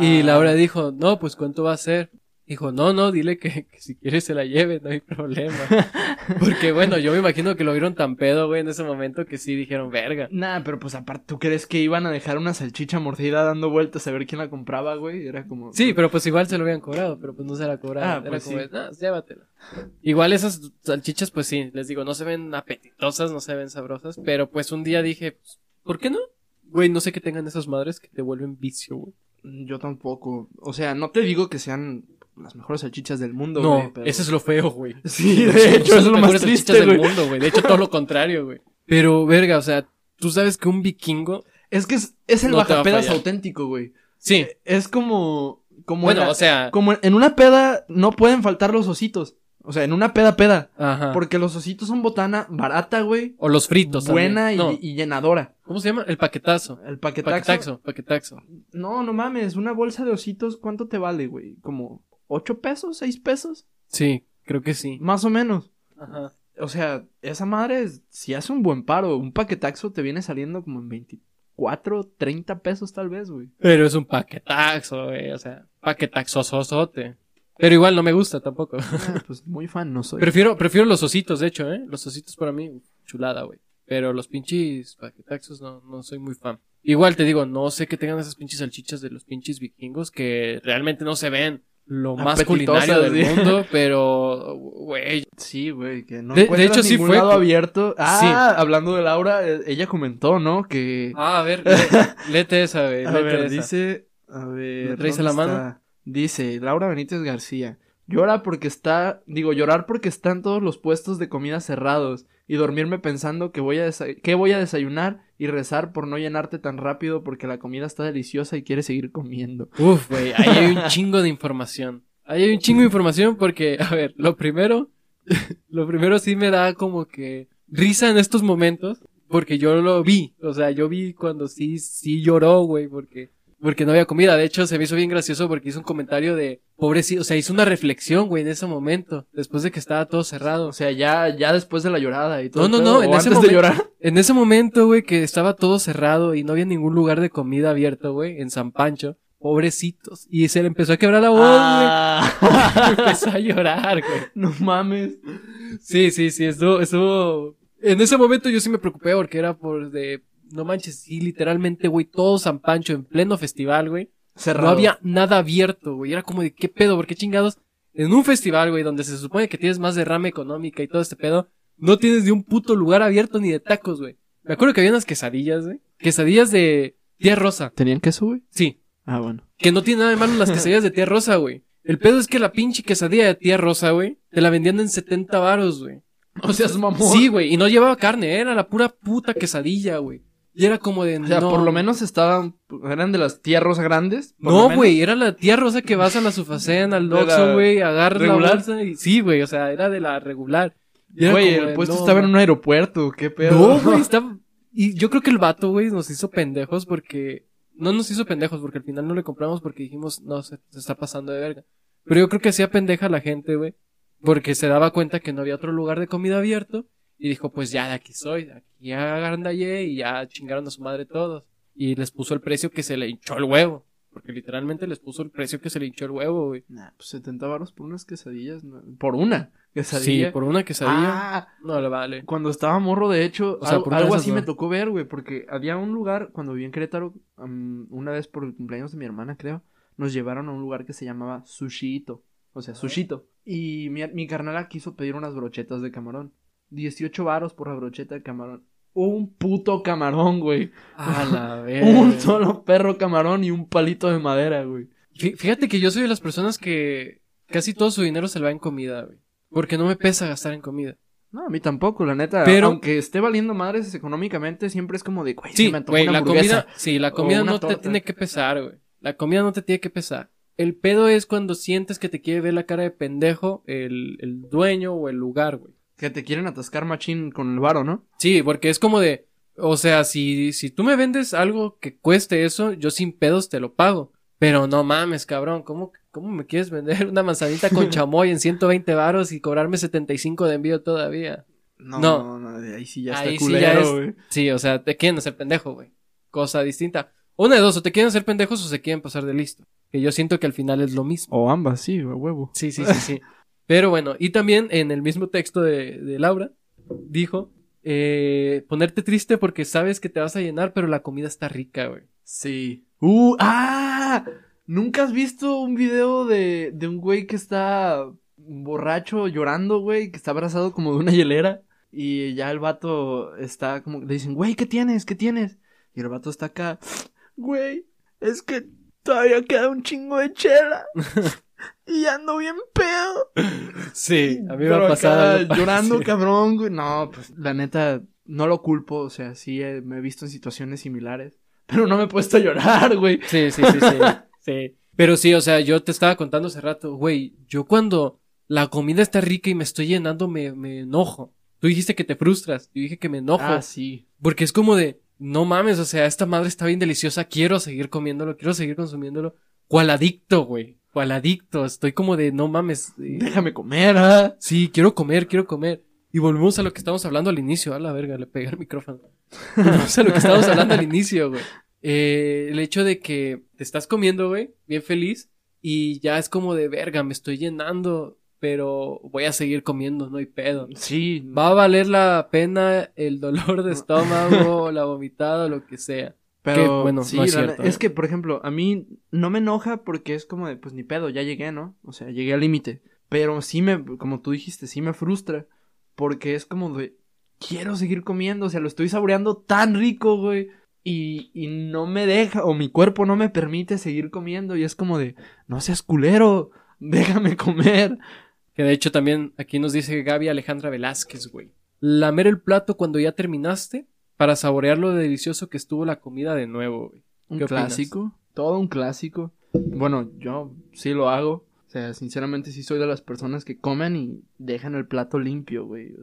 Y Laura dijo, "No, pues cuánto va a ser?" Dijo, no, no, dile que, si quiere se la lleve, no hay problema. Porque bueno, yo me imagino que lo vieron tan pedo, güey, en ese momento que sí dijeron, verga. Nah, pero pues aparte, ¿tú crees que iban a dejar una salchicha mordida dando vueltas a ver quién la compraba, güey? Era como... Sí, pero pues igual se lo habían cobrado, pero pues no se la cobraron. Ah, Era pues como, sí. llévatela. Igual esas salchichas, pues sí, les digo, no se ven apetitosas, no se ven sabrosas, pero pues un día dije, pues, ¿por qué no? Güey, no sé qué tengan esas madres que te vuelven vicio, güey. Yo tampoco. O sea, no te digo que sean las mejores salchichas del mundo, no, güey. Pero... Eso es lo feo, güey. Sí, de hecho, es lo más triste, del mundo, güey. De hecho, todo lo contrario, güey. Pero, verga, o sea, tú sabes que un vikingo. Es que es, es el bajapedas auténtico, güey. Sí. Eh, es como. como bueno, o sea. Como en una peda no pueden faltar los ositos. O sea, en una peda peda. Ajá. Porque los ositos son botana barata, güey. O los fritos. Buena y, llenadora. ¿Cómo se llama? El paquetazo. El paquetazo. Paquetazo, paquetazo. No, no mames. Una bolsa de ositos, ¿cuánto te vale, güey? Como ocho pesos, seis pesos. Sí, creo que sí. Más o menos. Ajá. O sea, esa madre, si hace un buen paro, un paquetazo te viene saliendo como en 24, 30 pesos tal vez, güey. Pero es un paquetazo, güey. O sea, paquetazo sosote. Pero igual no me gusta tampoco. Ah, pues muy fan no soy. Prefiero, prefiero los ositos, de hecho, ¿eh? Los ositos para mí, chulada, güey. Pero los pinches paquetaxos no, no soy muy fan. Igual te digo, no sé que tengan esas pinches salchichas de los pinches vikingos que realmente no se ven lo más culinario del mundo, pero, güey. Sí, güey, que no de, de hecho sí fue lado abierto. Ah, hablando de Laura, e, ella comentó, ¿no? Que. Ah, a ver, léete esa, güey. A ver, dice, a ver. ¿Traes la mano? Dice Laura Benítez García. Llora porque está, digo, llorar porque están todos los puestos de comida cerrados y dormirme pensando que voy a que voy a desayunar y rezar por no llenarte tan rápido porque la comida está deliciosa y quieres seguir comiendo. Uf, güey, ahí hay un chingo de información. Ahí hay un chingo de información porque, a ver, lo primero, lo primero sí me da como que risa en estos momentos porque yo lo vi, o sea, yo vi cuando sí, sí lloró, güey, porque porque no había comida. De hecho, se me hizo bien gracioso porque hizo un comentario de pobrecito, o sea, hizo una reflexión, güey, en ese momento, después de que estaba todo cerrado. O sea, ya, ya después de la llorada y todo. No, no, no, en ese momento, de llorar. En ese momento, güey, que estaba todo cerrado y no había ningún lugar de comida abierto, güey, en San Pancho. Pobrecitos. Y se le empezó a quebrar la voz, güey. Ah. empezó a llorar, güey. No mames. Sí, sí, sí, estuvo, estuvo. En ese momento yo sí me preocupé porque era por de no manches, sí, literalmente, güey, todo San Pancho en pleno festival, güey. Cerrado. No había nada abierto, güey. Era como de, ¿qué pedo? ¿Por qué chingados? En un festival, güey, donde se supone que tienes más derrame económica y todo este pedo, no tienes ni un puto lugar abierto ni de tacos, güey. Me acuerdo que había unas quesadillas, güey. Quesadillas de tía rosa. ¿Tenían queso, güey? Sí. Ah, bueno. Que no tiene nada de malo las quesadillas de tía rosa, güey. El pedo es que la pinche quesadilla de tía rosa, güey, te la vendían en 70 varos, güey. O sea, es mamón. Sí, güey, y no llevaba carne, era la pura puta quesadilla, güey. Y era como de. O sea, por lo menos estaban. Eran de las rosa grandes. No, güey, era la tía rosa que vas a la Sufacén, al Doxo, güey, agarras la bolsa y. Sí, güey, o sea, era de la regular. Güey, el puesto estaba en un aeropuerto, qué pedo. No, güey, estaba. Y yo creo que el vato, güey, nos hizo pendejos porque. No nos hizo pendejos porque al final no le compramos porque dijimos, no, se, se está pasando de verga. Pero yo creo que hacía pendeja a la gente, güey. Porque se daba cuenta que no había otro lugar de comida abierto. Y dijo, pues ya de aquí soy, de aquí agandallé y ya chingaron a su madre todos. Y les puso el precio que se le hinchó el huevo. Porque literalmente les puso el precio que se le hinchó el huevo, güey. Nah, pues 70 baros por unas quesadillas. Por una quesadilla. Sí, por una quesadilla. Ah, no le vale. Cuando estaba morro, de hecho, algo, así me tocó ver, güey. Porque había un lugar, cuando viví en Querétaro, una vez por el cumpleaños de mi hermana, creo, nos llevaron a un lugar que se llamaba Sushito. O sea, Sushito. Y mi, mi carnala quiso pedir unas brochetas de camarón. 18 varos por la brocheta de camarón. Un puto camarón, güey. A la vez. un solo perro camarón y un palito de madera, güey. Fíjate que yo soy de las personas que casi todo su dinero se le va en comida, güey. Porque no me pesa gastar en comida. No, a mí tampoco, la neta. Pero, aunque esté valiendo madres económicamente, siempre es como de, güey, sí, güey, la comida, sí, la comida no te tiene que pesar, güey. La comida no te tiene que pesar. El pedo es cuando sientes que te quiere ver la cara de pendejo el, el dueño o el lugar, güey. Que te quieren atascar machín con el varo, ¿no? Sí, porque es como de, o sea, si, si tú me vendes algo que cueste eso, yo sin pedos te lo pago. Pero no mames, cabrón, ¿cómo, cómo me quieres vender una manzanita con chamoy en 120 varos y cobrarme 75 de envío todavía? No, no, no, ahí sí ya está culero, güey. Sí, o sea, te quieren hacer pendejo, güey. Cosa distinta. Una de dos, o te quieren hacer pendejos o se quieren pasar de listo. Que yo siento que al final es lo mismo. O ambas, sí, huevo. Sí, sí, sí, sí. Pero bueno, y también en el mismo texto de, de Laura, dijo, eh, ponerte triste porque sabes que te vas a llenar, pero la comida está rica, güey. Sí. Uh, ah, ¿nunca has visto un video de, de un güey que está borracho llorando, güey, que está abrazado como de una hielera? Y ya el vato está como, le dicen, güey, ¿qué tienes? ¿Qué tienes? Y el vato está acá, güey, es que todavía queda un chingo de chela. y ando bien pedo. Sí, a mí me ha pasado. Llorando, cabrón, güey. No, pues la neta, no lo culpo. O sea, sí me he visto en situaciones similares. Pero no me he puesto a llorar, güey. Sí, sí, sí, sí. sí. Pero sí, o sea, yo te estaba contando hace rato, güey, yo cuando la comida está rica y me estoy llenando, me, me enojo. Tú dijiste que te frustras, yo dije que me enojo. Ah, sí. Porque es como de, no mames, o sea, esta madre está bien deliciosa, quiero seguir comiéndolo, quiero seguir consumiéndolo. ¿Cuál adicto, güey? ¿Cuál adicto? Estoy como de, no mames. Eh, Déjame comer, ¿ah? Sí, quiero comer, quiero comer. Y volvemos a lo que estábamos hablando al inicio, a la verga, le pegué el micrófono. volvemos a lo que estábamos hablando al inicio, güey. Eh, el hecho de que te estás comiendo, güey, bien feliz, y ya es como de verga, me estoy llenando, pero voy a seguir comiendo, no hay pedo. Sí. Va a valer la pena el dolor de estómago, la vomitada, lo que sea. Pero bueno, sí, es, es, que, por ejemplo, a mí no me enoja porque es como de, pues ni pedo, ya llegué, ¿no? O sea, llegué al límite. Pero sí me, como tú dijiste, sí me frustra. Porque es como de, quiero seguir comiendo, o sea, lo estoy saboreando tan rico, güey. Y, y no me deja, o mi cuerpo no me permite seguir comiendo. Y es como de, no seas culero, déjame comer. Que de hecho también aquí nos dice Gaby Alejandra Velázquez, güey. Lamer el plato cuando ya terminaste para saborear lo delicioso que estuvo la comida de nuevo, güey. Un clásico, todo un clásico. Bueno, yo sí lo hago. O sea, sinceramente sí soy de las personas que comen y dejan el plato limpio, güey.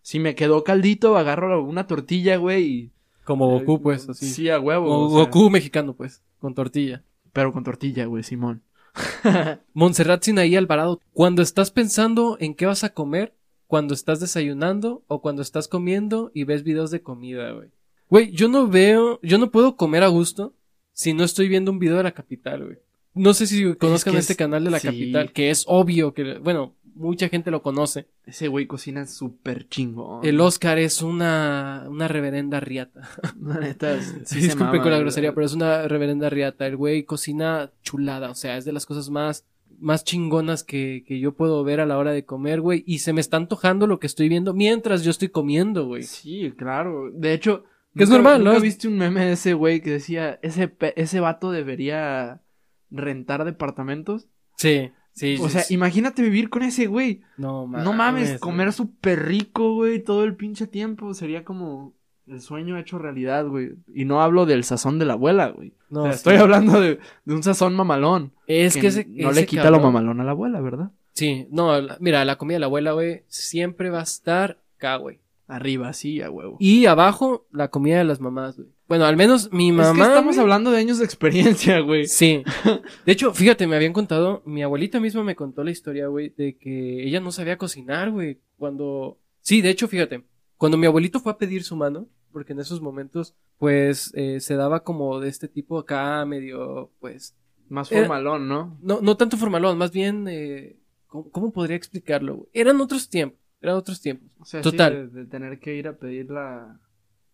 Si me quedó caldito, agarro una tortilla, güey, y... Como Goku, pues, así. Sí, a huevo. Como Goku mexicano, pues, con tortilla. Pero con tortilla, güey, Simón. Montserrat Sinaí Alvarado, cuando estás pensando en qué vas a comer, cuando estás desayunando o cuando estás comiendo y ves videos de comida, güey. Güey, yo no veo, yo no puedo comer a gusto si no estoy viendo un video de la capital, güey. No sé si conozcan este canal de la capital, que es obvio que, bueno, mucha gente lo conoce. Ese güey cocina súper chingo. El Oscar es una, una reverenda riata. La neta, sí Disculpe con la grosería, pero es una reverenda riata. El güey cocina chulada, o sea, es de las cosas más más chingonas que, que yo puedo ver a la hora de comer, güey. Y se me está antojando lo que estoy viendo mientras yo estoy comiendo, güey. Sí, claro. De hecho, que es normal, ¿no? viste un meme de ese güey que decía, ese, ese vato debería rentar departamentos? Sí, sí. O sea, imagínate vivir con ese güey. No mames. No mames, comer súper rico, güey, todo el pinche tiempo. Sería como el sueño hecho realidad, güey. Y no hablo del sazón de la abuela, güey. No, estoy hablando de, un sazón mamalón. Es que, no le quita lo mamalón a la abuela, ¿verdad? Sí, no, mira, la comida de la abuela, güey, siempre va a estar acá, güey. Arriba, sí, a huevo. Y abajo, la comida de las mamás, güey. Bueno, al menos mi mamá. Es que estamos hablando de años de experiencia, güey. Sí. De hecho, fíjate, me habían contado, mi abuelita misma me contó la historia, güey, de que ella no sabía cocinar, güey. Cuando. Sí, de hecho, fíjate, cuando mi abuelito fue a pedir su mano, porque en esos momentos, pues, eh, se daba como de este tipo acá, medio, pues... Más formalón, ¿no? No, no tanto formalón, más bien, eh, ¿cómo, podría explicarlo? Eran otros tiempos, eran otros tiempos. O sea, Total. de, tener que ir a pedir la,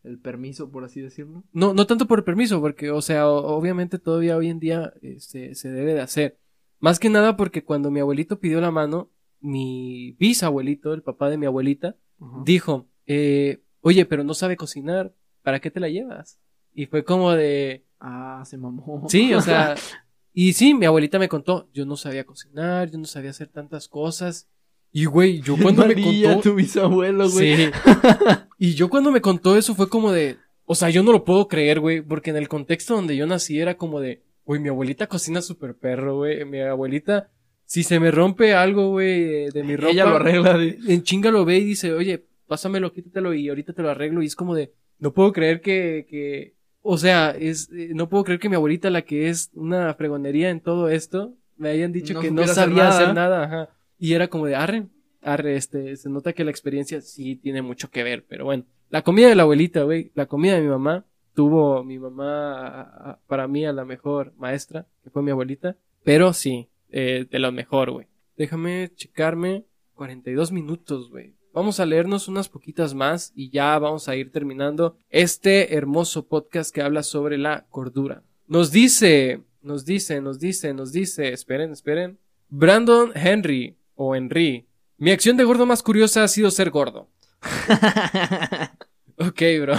el permiso, por así decirlo. No, no tanto por el permiso, porque, o sea, obviamente todavía hoy en día este, se debe de hacer. Más que nada porque cuando mi abuelito pidió la mano, mi bisabuelito, el papá de mi abuelita, dijo, eh, oye, pero no sabe cocinar, ¿para qué te la llevas? Y fue como de... Ah, se mamó. Sí, o sea... y sí, mi abuelita me contó, yo no sabía cocinar, yo no sabía hacer tantas cosas. Y güey, yo cuando me contó... tu bisabuelo, güey. Sí. y yo cuando me contó eso fue como de... O sea, yo no lo puedo creer, güey, porque en el contexto donde yo nací era como de... Güey, mi abuelita cocina súper perro, güey. Mi abuelita, si se me rompe algo, güey, de mi ropa... Ella lo arregla. En chinga lo ve y dice, oye, pásamelo, quítatelo y ahorita te lo arreglo. Y es como de, no puedo creer que, que, o sea, es, eh, no puedo creer que mi abuelita, la que es una fregonería en todo esto, me hayan dicho que no sabía hacer nada. ajá. Y era como de, arre, arre, este, se nota que la experiencia sí tiene mucho que ver, pero bueno. La comida de la abuelita, güey, la comida de mi mamá, tuvo mi mamá para mí a la mejor maestra, que fue mi abuelita. Pero sí, eh, de lo mejor, güey. Déjame checarme 42 minutos, güey. Vamos a leernos unas poquitas más y ya vamos a ir terminando este hermoso podcast que habla sobre la cordura. Nos dice, nos dice, nos dice, nos dice, esperen, esperen. Brandon Henry o Henry. Mi acción de gordo más curiosa ha sido ser gordo. ok, bro.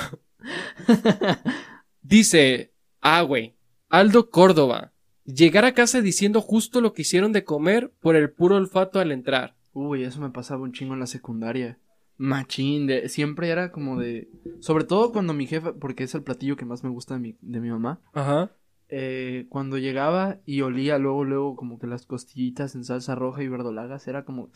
Dice, ah, güey. Aldo Córdoba. Llegar a casa diciendo justo lo que hicieron de comer por el puro olfato al entrar. Uy, eso me pasaba un chingo en la secundaria. Machín, de, siempre era como de... Sobre todo cuando mi jefa, porque es el platillo que más me gusta de mi, de mi mamá. Ajá. Eh, cuando llegaba y olía luego, luego como que las costillitas en salsa roja y verdolagas, era como...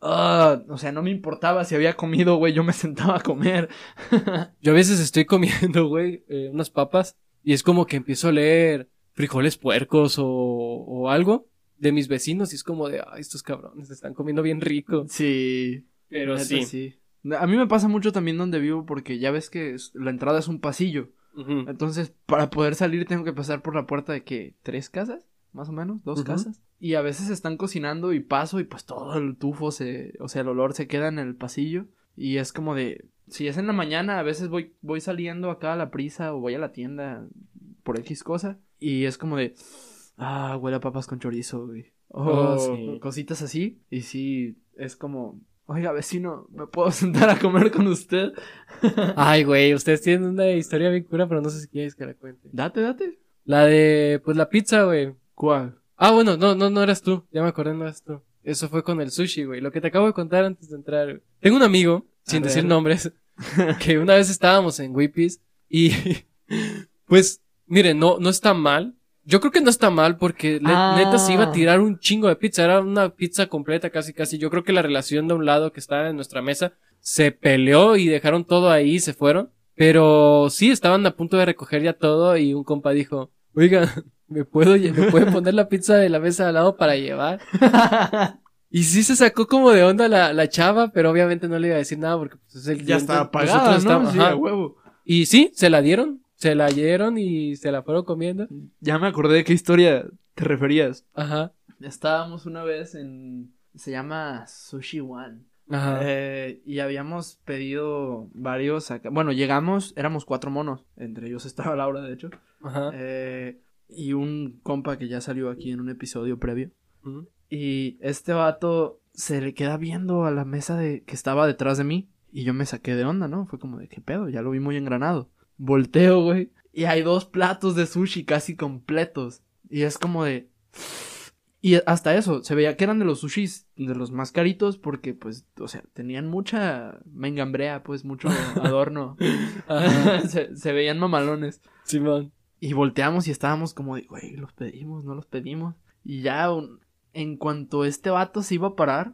Ah, o sea, no me importaba si había comido, güey, yo me sentaba a comer. yo a veces estoy comiendo, güey, eh, unas papas y es como que empiezo a leer frijoles puercos o, o algo de mis vecinos y es como de, ay, estos cabrones están comiendo bien rico. Sí. Pero sí. A mí me pasa mucho también donde vivo porque ya ves que la entrada es un pasillo. Entonces, para poder salir tengo que pasar por la puerta de que tres casas, más o menos, dos casas. Y a veces están cocinando y paso y pues todo el tufo se, o sea, el olor se queda en el pasillo y es como de, si es en la mañana, a veces voy, voy saliendo acá a la prisa o voy a la tienda por X cosa y es como de, ah, huele a papas con chorizo, güey. Oh, cositas así. Y sí, es como, oiga, vecino, ¿me puedo sentar a comer con usted? Ay, güey, ustedes tienen una historia bien cura, pero no sé si quieres que la cuente. Date, date. La de, pues la pizza, güey. ¿Cuál? Ah, bueno, no, no, no eras tú. Ya me acordé, no eras tú. Eso fue con el sushi, güey. Lo que te acabo de contar antes de entrar. Tengo un amigo, sin decir nombres, que una vez estábamos en Whippies y, pues, miren, no, no está mal, yo creo que no está mal porque neta se iba a ah. tirar un chingo de pizza. Era una pizza completa casi casi. Yo creo que la relación de un lado que estaba en nuestra mesa se peleó y dejaron todo ahí y se fueron. Pero sí, estaban a punto de recoger ya todo y un compa dijo, oiga, ¿me puedo, ¿me puede poner la pizza de la mesa al lado para llevar? y sí se sacó como de onda la, la chava, pero obviamente no le iba a decir nada porque pues, es el Ya estaba pagada, ¿no? Sí, huevo. Y sí, se la dieron se la dieron y se la fueron comiendo. Ya me acordé de qué historia te referías. Ajá. Estábamos una vez en. Se llama Sushi One. Ajá. Eh, y habíamos pedido varios acá. Bueno, llegamos, éramos cuatro monos. Entre ellos estaba Laura, de hecho. Ajá. Eh, y un compa que ya salió aquí en un episodio previo. Y este vato se le queda viendo a la mesa de que estaba detrás de mí. Y yo me saqué de onda, ¿no? Fue como de qué pedo, ya lo vi muy engranado. Volteo, güey. Y hay dos platos de sushi casi completos. Y es como de... Y hasta eso, se veía que eran de los sushis de los más caritos porque, pues, o sea, tenían mucha mengambrea, pues, mucho adorno. se, veían mamalones. Simón. Y volteamos y estábamos como de, güey, los pedimos, no los pedimos. Y ya, en cuanto este vato se iba a parar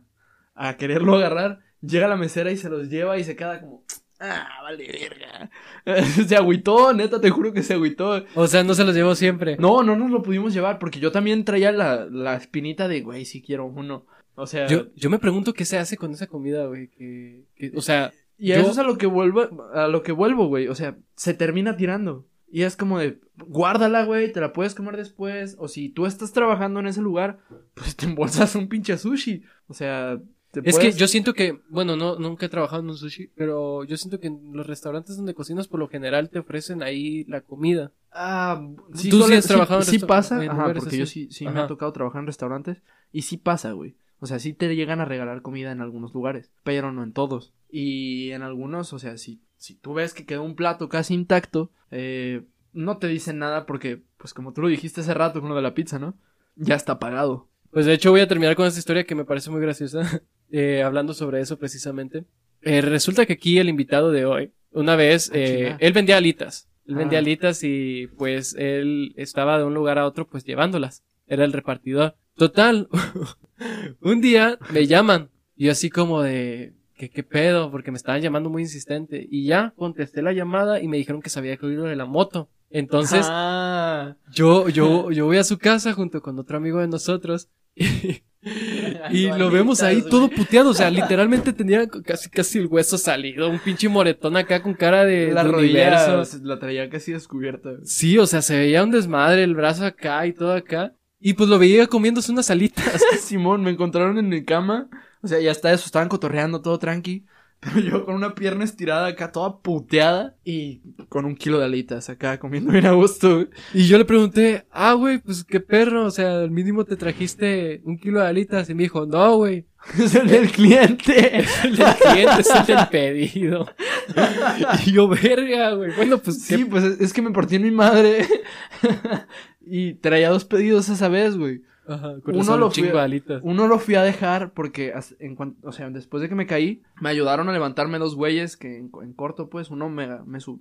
a quererlo agarrar, llega la mesera y se los lleva y se queda como, Ah, vale, verga. se agüitó, neta, te juro que se agüitó. O sea, no se los llevó siempre. No, no nos lo pudimos llevar porque yo también traía la, la espinita de, güey, si quiero uno. O sea. Yo, yo me pregunto qué se hace con esa comida, güey. Que, o sea. Y eso es a lo que vuelvo, a lo que vuelvo, güey. O sea, se termina tirando. Y es como de, guárdala, güey, te la puedes comer después. O si tú estás trabajando en ese lugar, pues te embolsas un pinche sushi. O sea, es que yo siento que, bueno, no, nunca he trabajado en un sushi, pero yo siento que en los restaurantes donde cocinas por lo general te ofrecen ahí la comida. Ah, sí, tú sí has trabajado sí, en sí pasa, ajá, porque yo sí, sí me ha tocado trabajar en restaurantes y sí pasa, güey. O sea, sí te llegan a regalar comida en algunos lugares, pero no en todos. Y en algunos, o sea, si, si tú ves que quedó un plato casi intacto, eh, no te dicen nada porque, pues como tú lo dijiste hace rato con lo de la pizza, ¿no? Ya está pagado. Pues de hecho voy a terminar con esta historia que me parece muy graciosa. Eh, hablando sobre eso precisamente. Eh, resulta que aquí el invitado de hoy, una vez, ah, eh, él vendía alitas. Él vendía ah. alitas y pues él estaba de un lugar a otro pues llevándolas. Era el repartidor. Total, un día me llaman y yo así como de, ¿qué, qué pedo? Porque me estaban llamando muy insistente. Y ya contesté la llamada y me dijeron que se había caído de la moto. Entonces, ah. yo, yo, yo voy a su casa junto con otro amigo de nosotros y, lo vemos ahí todo puteado, o sea, literalmente tenía casi casi el hueso salido, un pinche moretón acá con cara de, la rodilla la traía casi descubierta. Sí, o sea, se veía un desmadre, el brazo acá y todo acá. Y pues lo veía comiéndose unas alitas. Simón, me encontraron en mi cama. O sea, ya está eso, estaban cotorreando todo tranqui. Pero yo con una pierna estirada acá, toda puteada. Y con un kilo de alitas acá, comiendo bien a gusto. Y yo le pregunté, ah, güey, pues qué perro. O sea, al mínimo te trajiste un kilo de alitas. Y me dijo, no, güey. Es el del cliente. Es el del cliente, es el del pedido. y yo, verga, güey. Bueno, pues sí, pues es que me partí en mi madre. y traía dos pedidos esa vez, güey. Ajá, uno, lo fui, uno lo fui a dejar porque, en o sea, después de que me caí, me ayudaron a levantarme dos güeyes que en, corto, pues, uno me,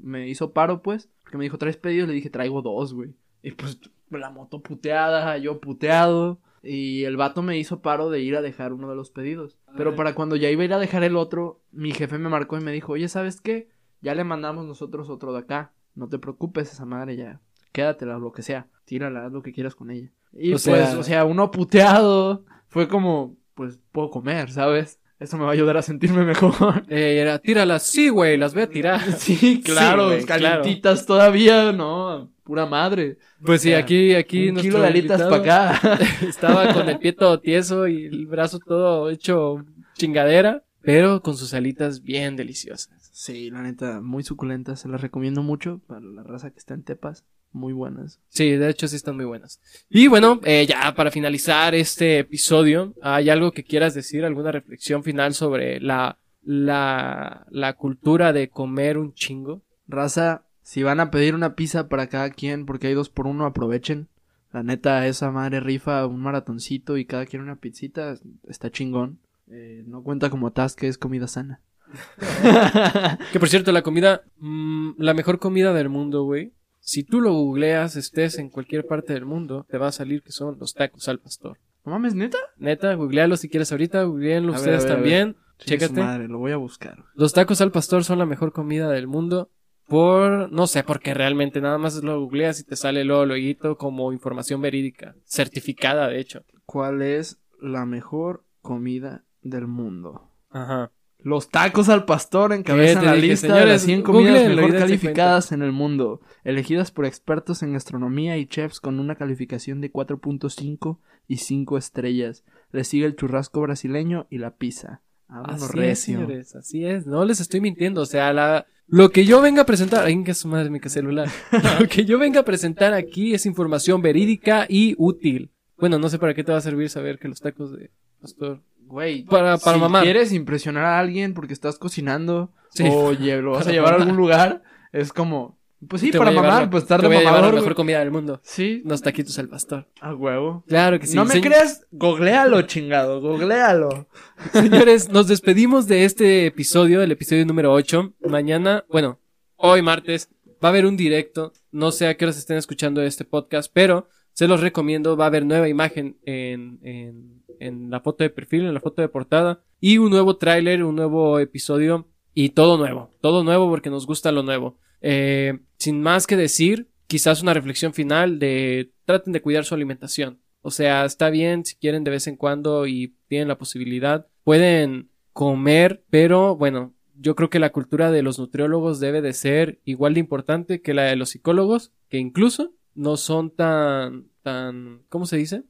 me, hizo paro, pues, porque me dijo, ¿traes pedidos? Le dije, traigo dos, güey. Y pues, la moto puteada, yo puteado. Y el vato me hizo paro de ir a dejar uno de los pedidos. Pero para cuando ya iba a ir a dejar el otro, mi jefe me marcó y me dijo, oye, ¿sabes qué? Ya le mandamos nosotros otro de acá. No te preocupes, esa madre ya. Quédatela, lo que sea. Tírala, haz lo que quieras con ella. Y pues, o sea, uno puteado. Fue como, pues puedo comer, ¿sabes? Eso me va a ayudar a sentirme mejor. Eh, era, tíralas, sí, güey, las voy a tirar. Sí, claro, calientitas todavía, no, pura madre. Pues sí, aquí, aquí. Un kilo de alitas para acá. estaba con el pie todo tieso y el brazo todo hecho chingadera, pero con sus alitas bien deliciosas. Sí, la neta, muy suculentas, se las recomiendo mucho para la raza que está en Tepas muy buenas. Sí, de hecho sí están muy buenas. Y bueno, eh, ya para finalizar este episodio, ¿hay algo que quieras decir? ¿Alguna reflexión final sobre la, la, la cultura de comer un chingo? Raza, si van a pedir una pizza para cada quien, porque hay dos por uno, aprovechen. La neta, esa madre rifa un maratoncito y cada quien una pizzita, está chingón. Eh, no cuenta como que es comida sana. que por cierto, la comida, mm, la mejor comida del mundo, güey, si tú lo googleas, estés en cualquier parte del mundo, te va a salir que son los tacos al pastor. ¿No mames, neta? Neta, googlealo si quieres ahorita, googleenlo ustedes también. Chécate. Madre, lo voy a buscar. Los tacos al pastor son la mejor comida del mundo. Por, no sé, porque realmente nada más lo googleas y te sale luego luego como información verídica. Certificada, de hecho. ¿Cuál es la mejor comida del mundo? Ajá. Los tacos al pastor encabezan la lista de las 100 comidas mejor calificadas en el mundo, elegidas por expertos en gastronomía y chefs con una calificación de 4.5 y 5 estrellas. Le sigue el churrasco brasileño y la pizza. así es, señores, así es. No les estoy mintiendo, o sea, la... lo que yo venga a presentar, ay, que su madre mi celular. lo que yo venga a presentar aquí es información verídica y útil. Bueno, no sé para qué te va a servir saber que los tacos de pastor Güey, para, para si quieres impresionar a alguien porque estás cocinando o lo vas a llevar a algún lugar, es como, pues sí, para mamar, pues estar de voy la mejor comida del mundo. Sí. Los taquitos al pastor. A huevo. Claro que sí. No me creas, googlealo, chingado, googlealo. Señores, nos despedimos de este episodio, el episodio número 8. Mañana, bueno, hoy martes, va a haber un directo. No sé a qué horas estén escuchando este podcast, pero se los recomiendo. Va a haber nueva imagen en, en en la foto de perfil, en la foto de portada. Y un nuevo tráiler, un nuevo episodio. Y todo nuevo. Todo nuevo porque nos gusta lo nuevo. Eh, sin más que decir, quizás una reflexión final de traten de cuidar su alimentación. O sea, está bien si quieren de vez en cuando y tienen la posibilidad. Pueden comer, pero bueno, yo creo que la cultura de los nutriólogos debe de ser igual de importante que la de los psicólogos, que incluso no son tan, tan, ¿cómo se dice?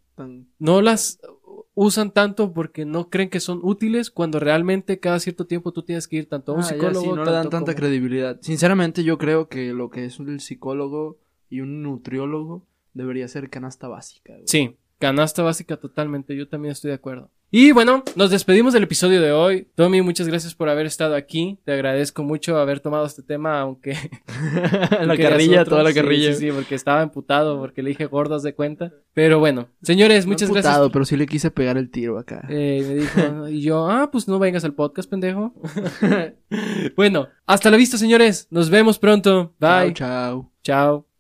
No las, usan tanto porque no creen que son útiles cuando realmente cada cierto tiempo tú tienes que ir tanto a un ah, psicólogo. no le dan tanta credibilidad. Sinceramente yo creo que lo que es un psicólogo y un nutriólogo debería ser canasta básica. Sí, canasta básica totalmente, yo también estoy de acuerdo. Y bueno, nos despedimos del episodio de hoy. Tommy, muchas gracias por haber estado aquí. Te agradezco mucho haber tomado este tema, aunque... la carrilla, toda la carrilla. Sí, sí, porque estaba emputado, porque le dije gordos de cuenta. Pero bueno, señores, muchas no emputado, pero sí le quise pegar el tiro acá. Eh, me dijo, y yo, ah, pues no vengas al podcast, pendejo. bueno, hasta la vista, señores. Nos vemos pronto. Bye. Chao, chao. Chao.